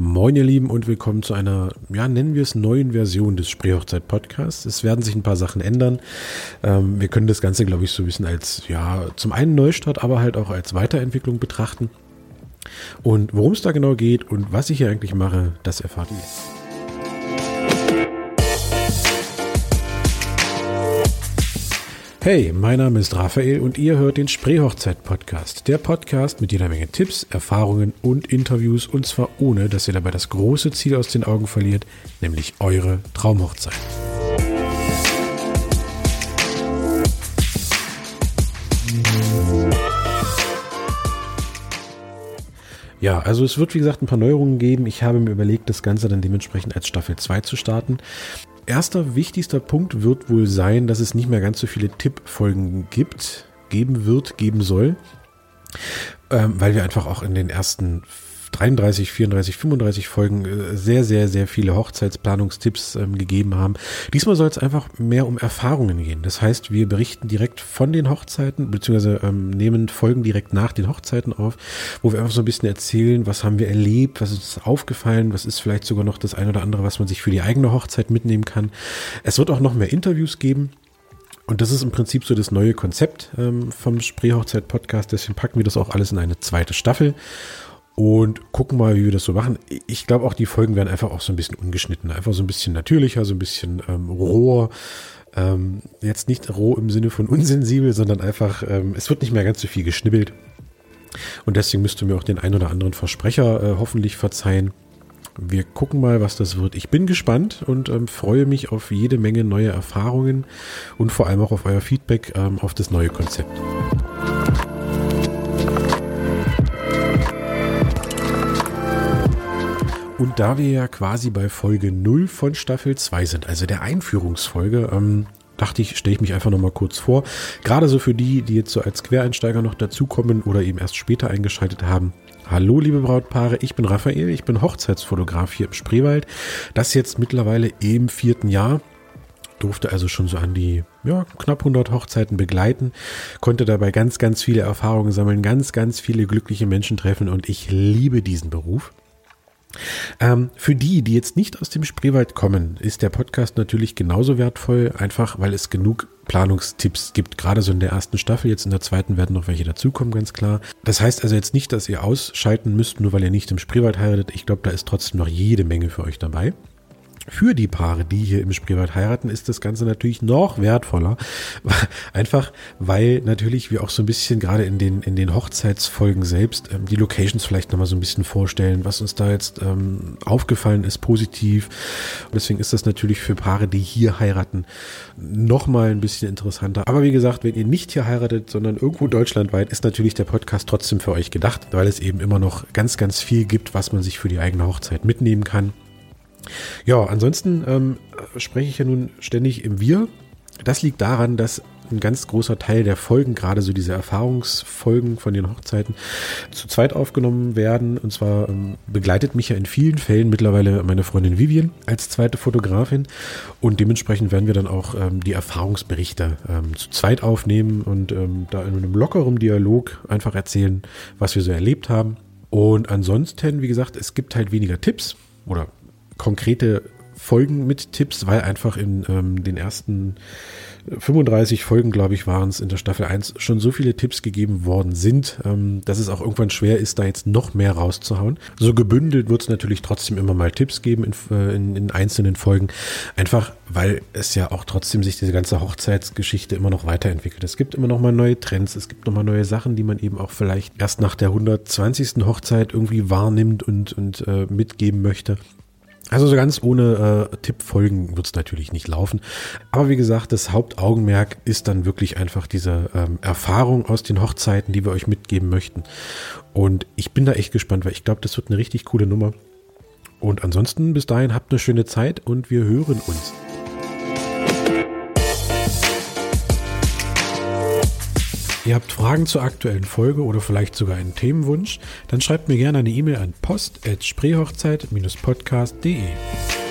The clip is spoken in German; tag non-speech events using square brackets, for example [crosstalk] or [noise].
Moin ihr Lieben und willkommen zu einer, ja nennen wir es neuen Version des Spreehochzeit Podcasts. Es werden sich ein paar Sachen ändern. Ähm, wir können das Ganze, glaube ich, so ein bisschen als, ja, zum einen Neustart, aber halt auch als Weiterentwicklung betrachten. Und worum es da genau geht und was ich hier eigentlich mache, das erfahrt ihr jetzt. Hey, mein Name ist Raphael und ihr hört den Spreehochzeit-Podcast. Der Podcast mit jeder Menge Tipps, Erfahrungen und Interviews und zwar ohne, dass ihr dabei das große Ziel aus den Augen verliert, nämlich eure Traumhochzeit. Ja, also es wird wie gesagt ein paar Neuerungen geben. Ich habe mir überlegt, das Ganze dann dementsprechend als Staffel 2 zu starten erster wichtigster Punkt wird wohl sein, dass es nicht mehr ganz so viele Tippfolgen gibt, geben wird, geben soll, ähm, weil wir einfach auch in den ersten 33, 34, 35 Folgen äh, sehr, sehr, sehr viele Hochzeitsplanungstipps ähm, gegeben haben. Diesmal soll es einfach mehr um Erfahrungen gehen. Das heißt, wir berichten direkt von den Hochzeiten, beziehungsweise ähm, nehmen Folgen direkt nach den Hochzeiten auf, wo wir einfach so ein bisschen erzählen, was haben wir erlebt, was ist aufgefallen, was ist vielleicht sogar noch das ein oder andere, was man sich für die eigene Hochzeit mitnehmen kann. Es wird auch noch mehr Interviews geben. Und das ist im Prinzip so das neue Konzept ähm, vom Spreehochzeit-Podcast. Deswegen packen wir das auch alles in eine zweite Staffel und gucken mal, wie wir das so machen. Ich glaube auch, die Folgen werden einfach auch so ein bisschen ungeschnitten, einfach so ein bisschen natürlicher, so ein bisschen ähm, roher. Ähm, jetzt nicht roh im Sinne von unsensibel, sondern einfach, ähm, es wird nicht mehr ganz so viel geschnibbelt. Und deswegen müsst ihr mir auch den ein oder anderen Versprecher äh, hoffentlich verzeihen. Wir gucken mal, was das wird. Ich bin gespannt und ähm, freue mich auf jede Menge neue Erfahrungen und vor allem auch auf euer Feedback ähm, auf das neue Konzept. Und da wir ja quasi bei Folge 0 von Staffel 2 sind, also der Einführungsfolge, ähm, dachte ich, stelle ich mich einfach nochmal kurz vor. Gerade so für die, die jetzt so als Quereinsteiger noch dazukommen oder eben erst später eingeschaltet haben. Hallo liebe Brautpaare, ich bin Raphael, ich bin Hochzeitsfotograf hier im Spreewald. Das jetzt mittlerweile im vierten Jahr. Durfte also schon so an die ja, knapp 100 Hochzeiten begleiten, konnte dabei ganz, ganz viele Erfahrungen sammeln, ganz, ganz viele glückliche Menschen treffen und ich liebe diesen Beruf. Ähm, für die, die jetzt nicht aus dem Spreewald kommen, ist der Podcast natürlich genauso wertvoll, einfach weil es genug Planungstipps gibt, gerade so in der ersten Staffel. Jetzt in der zweiten werden noch welche dazukommen, ganz klar. Das heißt also jetzt nicht, dass ihr ausschalten müsst, nur weil ihr nicht im Spreewald heiratet. Ich glaube, da ist trotzdem noch jede Menge für euch dabei. Für die Paare, die hier im Spreewald heiraten, ist das Ganze natürlich noch wertvoller. [laughs] Einfach, weil natürlich wir auch so ein bisschen gerade in den, in den Hochzeitsfolgen selbst ähm, die Locations vielleicht nochmal so ein bisschen vorstellen, was uns da jetzt ähm, aufgefallen ist, positiv. Und deswegen ist das natürlich für Paare, die hier heiraten, nochmal ein bisschen interessanter. Aber wie gesagt, wenn ihr nicht hier heiratet, sondern irgendwo deutschlandweit, ist natürlich der Podcast trotzdem für euch gedacht, weil es eben immer noch ganz, ganz viel gibt, was man sich für die eigene Hochzeit mitnehmen kann. Ja, ansonsten ähm, spreche ich ja nun ständig im Wir. Das liegt daran, dass ein ganz großer Teil der Folgen, gerade so diese Erfahrungsfolgen von den Hochzeiten, zu zweit aufgenommen werden. Und zwar ähm, begleitet mich ja in vielen Fällen mittlerweile meine Freundin Vivian als zweite Fotografin. Und dementsprechend werden wir dann auch ähm, die Erfahrungsberichte ähm, zu zweit aufnehmen und ähm, da in einem lockeren Dialog einfach erzählen, was wir so erlebt haben. Und ansonsten, wie gesagt, es gibt halt weniger Tipps oder konkrete Folgen mit Tipps, weil einfach in ähm, den ersten 35 Folgen, glaube ich, waren es in der Staffel 1 schon so viele Tipps gegeben worden sind, ähm, dass es auch irgendwann schwer ist, da jetzt noch mehr rauszuhauen. So gebündelt wird es natürlich trotzdem immer mal Tipps geben in, äh, in, in, einzelnen Folgen, einfach weil es ja auch trotzdem sich diese ganze Hochzeitsgeschichte immer noch weiterentwickelt. Es gibt immer noch mal neue Trends, es gibt noch mal neue Sachen, die man eben auch vielleicht erst nach der 120. Hochzeit irgendwie wahrnimmt und, und äh, mitgeben möchte. Also so ganz ohne äh, Tippfolgen wird es natürlich nicht laufen. Aber wie gesagt, das Hauptaugenmerk ist dann wirklich einfach diese ähm, Erfahrung aus den Hochzeiten, die wir euch mitgeben möchten. Und ich bin da echt gespannt, weil ich glaube, das wird eine richtig coole Nummer. Und ansonsten bis dahin habt eine schöne Zeit und wir hören uns. Ihr habt Fragen zur aktuellen Folge oder vielleicht sogar einen Themenwunsch, dann schreibt mir gerne eine E-Mail an post.spreehochzeit-podcast.de.